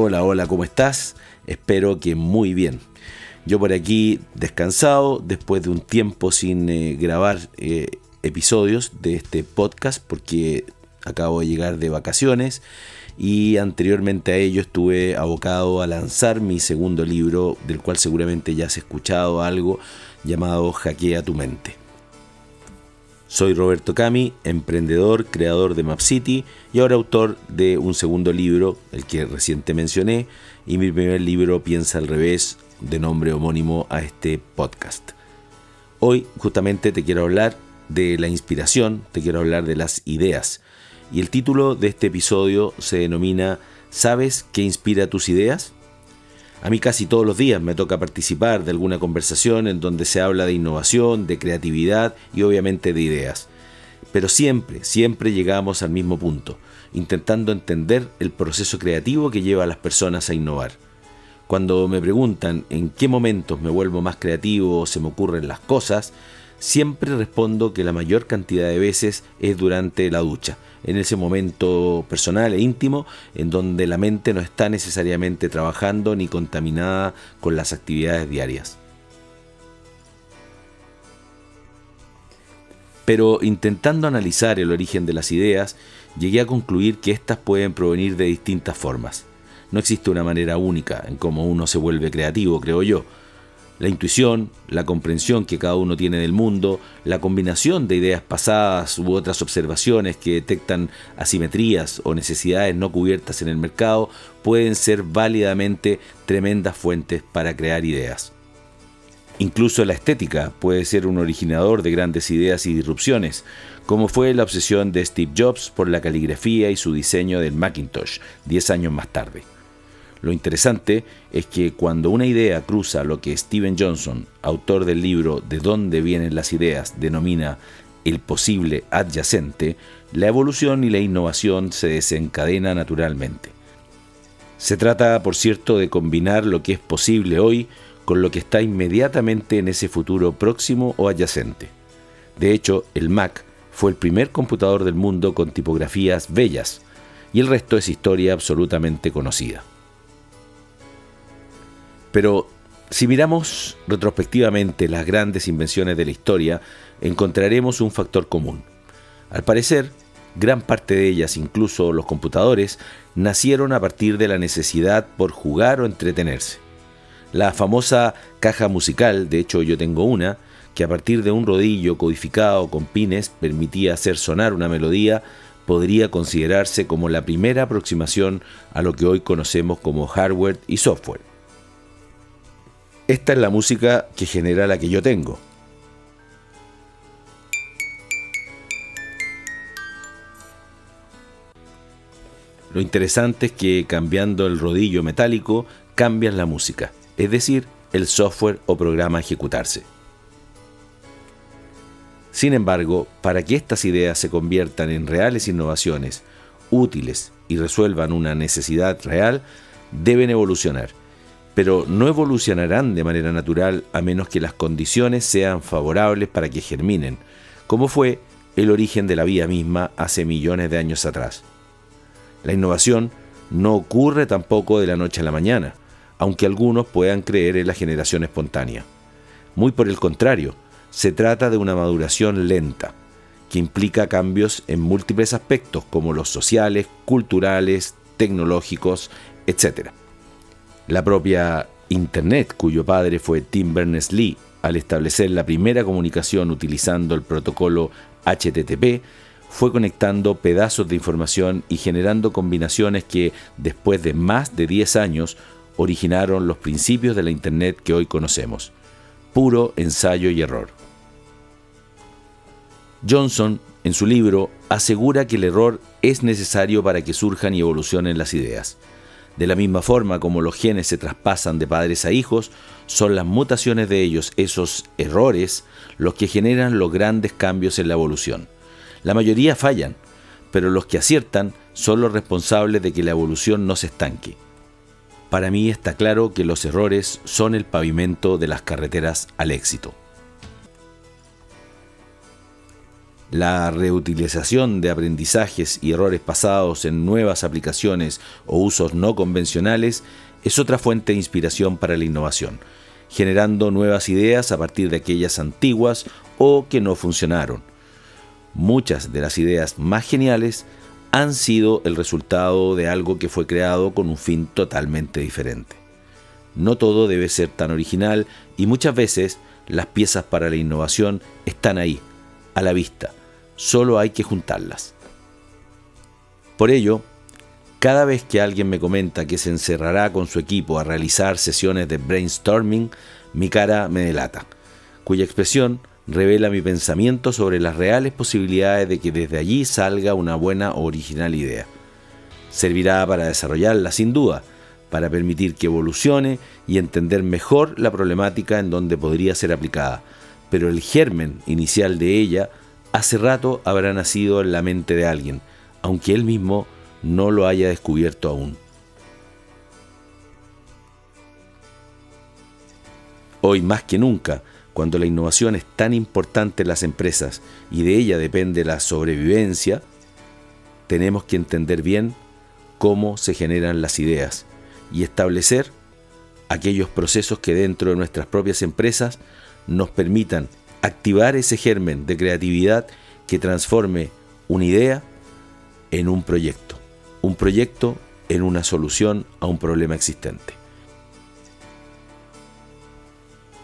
Hola, hola, ¿cómo estás? Espero que muy bien. Yo por aquí descansado después de un tiempo sin eh, grabar eh, episodios de este podcast porque acabo de llegar de vacaciones y anteriormente a ello estuve abocado a lanzar mi segundo libro del cual seguramente ya has escuchado algo llamado Hackea tu mente. Soy Roberto Cami, emprendedor, creador de MapCity y ahora autor de un segundo libro, el que reciente mencioné, y mi primer libro Piensa al revés, de nombre homónimo a este podcast. Hoy justamente te quiero hablar de la inspiración, te quiero hablar de las ideas. Y el título de este episodio se denomina ¿Sabes qué inspira tus ideas? A mí casi todos los días me toca participar de alguna conversación en donde se habla de innovación, de creatividad y obviamente de ideas. Pero siempre, siempre llegamos al mismo punto, intentando entender el proceso creativo que lleva a las personas a innovar. Cuando me preguntan en qué momentos me vuelvo más creativo o se me ocurren las cosas, siempre respondo que la mayor cantidad de veces es durante la ducha, en ese momento personal e íntimo en donde la mente no está necesariamente trabajando ni contaminada con las actividades diarias. Pero intentando analizar el origen de las ideas, llegué a concluir que éstas pueden provenir de distintas formas. No existe una manera única en cómo uno se vuelve creativo, creo yo, la intuición, la comprensión que cada uno tiene del mundo, la combinación de ideas pasadas u otras observaciones que detectan asimetrías o necesidades no cubiertas en el mercado pueden ser válidamente tremendas fuentes para crear ideas. Incluso la estética puede ser un originador de grandes ideas y disrupciones, como fue la obsesión de Steve Jobs por la caligrafía y su diseño del Macintosh 10 años más tarde. Lo interesante es que cuando una idea cruza lo que Steven Johnson, autor del libro De dónde vienen las ideas, denomina el posible adyacente, la evolución y la innovación se desencadena naturalmente. Se trata, por cierto, de combinar lo que es posible hoy con lo que está inmediatamente en ese futuro próximo o adyacente. De hecho, el Mac fue el primer computador del mundo con tipografías bellas, y el resto es historia absolutamente conocida. Pero si miramos retrospectivamente las grandes invenciones de la historia, encontraremos un factor común. Al parecer, gran parte de ellas, incluso los computadores, nacieron a partir de la necesidad por jugar o entretenerse. La famosa caja musical, de hecho yo tengo una, que a partir de un rodillo codificado con pines permitía hacer sonar una melodía, podría considerarse como la primera aproximación a lo que hoy conocemos como hardware y software. Esta es la música que genera la que yo tengo. Lo interesante es que cambiando el rodillo metálico cambian la música, es decir, el software o programa a ejecutarse. Sin embargo, para que estas ideas se conviertan en reales innovaciones, útiles y resuelvan una necesidad real, deben evolucionar pero no evolucionarán de manera natural a menos que las condiciones sean favorables para que germinen, como fue el origen de la vida misma hace millones de años atrás. La innovación no ocurre tampoco de la noche a la mañana, aunque algunos puedan creer en la generación espontánea. Muy por el contrario, se trata de una maduración lenta, que implica cambios en múltiples aspectos como los sociales, culturales, tecnológicos, etc. La propia Internet, cuyo padre fue Tim Berners-Lee, al establecer la primera comunicación utilizando el protocolo HTTP, fue conectando pedazos de información y generando combinaciones que, después de más de 10 años, originaron los principios de la Internet que hoy conocemos. Puro ensayo y error. Johnson, en su libro, asegura que el error es necesario para que surjan y evolucionen las ideas. De la misma forma como los genes se traspasan de padres a hijos, son las mutaciones de ellos, esos errores, los que generan los grandes cambios en la evolución. La mayoría fallan, pero los que aciertan son los responsables de que la evolución no se estanque. Para mí está claro que los errores son el pavimento de las carreteras al éxito. La reutilización de aprendizajes y errores pasados en nuevas aplicaciones o usos no convencionales es otra fuente de inspiración para la innovación, generando nuevas ideas a partir de aquellas antiguas o que no funcionaron. Muchas de las ideas más geniales han sido el resultado de algo que fue creado con un fin totalmente diferente. No todo debe ser tan original y muchas veces las piezas para la innovación están ahí, a la vista, solo hay que juntarlas. Por ello, cada vez que alguien me comenta que se encerrará con su equipo a realizar sesiones de brainstorming, mi cara me delata, cuya expresión revela mi pensamiento sobre las reales posibilidades de que desde allí salga una buena o original idea. Servirá para desarrollarla sin duda, para permitir que evolucione y entender mejor la problemática en donde podría ser aplicada, pero el germen inicial de ella hace rato habrá nacido en la mente de alguien, aunque él mismo no lo haya descubierto aún. Hoy más que nunca, cuando la innovación es tan importante en las empresas y de ella depende la sobrevivencia, tenemos que entender bien cómo se generan las ideas y establecer aquellos procesos que dentro de nuestras propias empresas nos permitan activar ese germen de creatividad que transforme una idea en un proyecto un proyecto en una solución a un problema existente.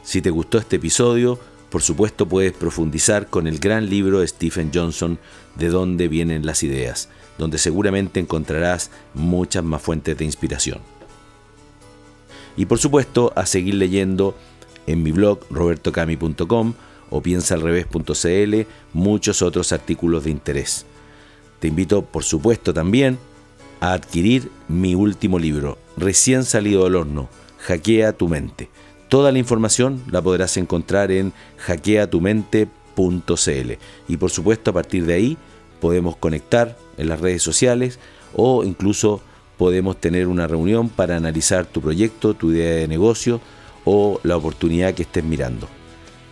Si te gustó este episodio, por supuesto puedes profundizar con el gran libro de Stephen Johnson, De dónde vienen las ideas, donde seguramente encontrarás muchas más fuentes de inspiración. Y por supuesto a seguir leyendo en mi blog robertocami.com o piensaalrevés.cl muchos otros artículos de interés. Te invito por supuesto también a adquirir mi último libro, recién salido del horno, Hackea tu mente. Toda la información la podrás encontrar en hackeatumente.cl y por supuesto a partir de ahí podemos conectar en las redes sociales o incluso podemos tener una reunión para analizar tu proyecto, tu idea de negocio o la oportunidad que estés mirando.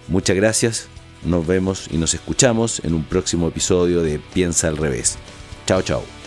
Muchas gracias, nos vemos y nos escuchamos en un próximo episodio de Piensa al revés. Chao, chao.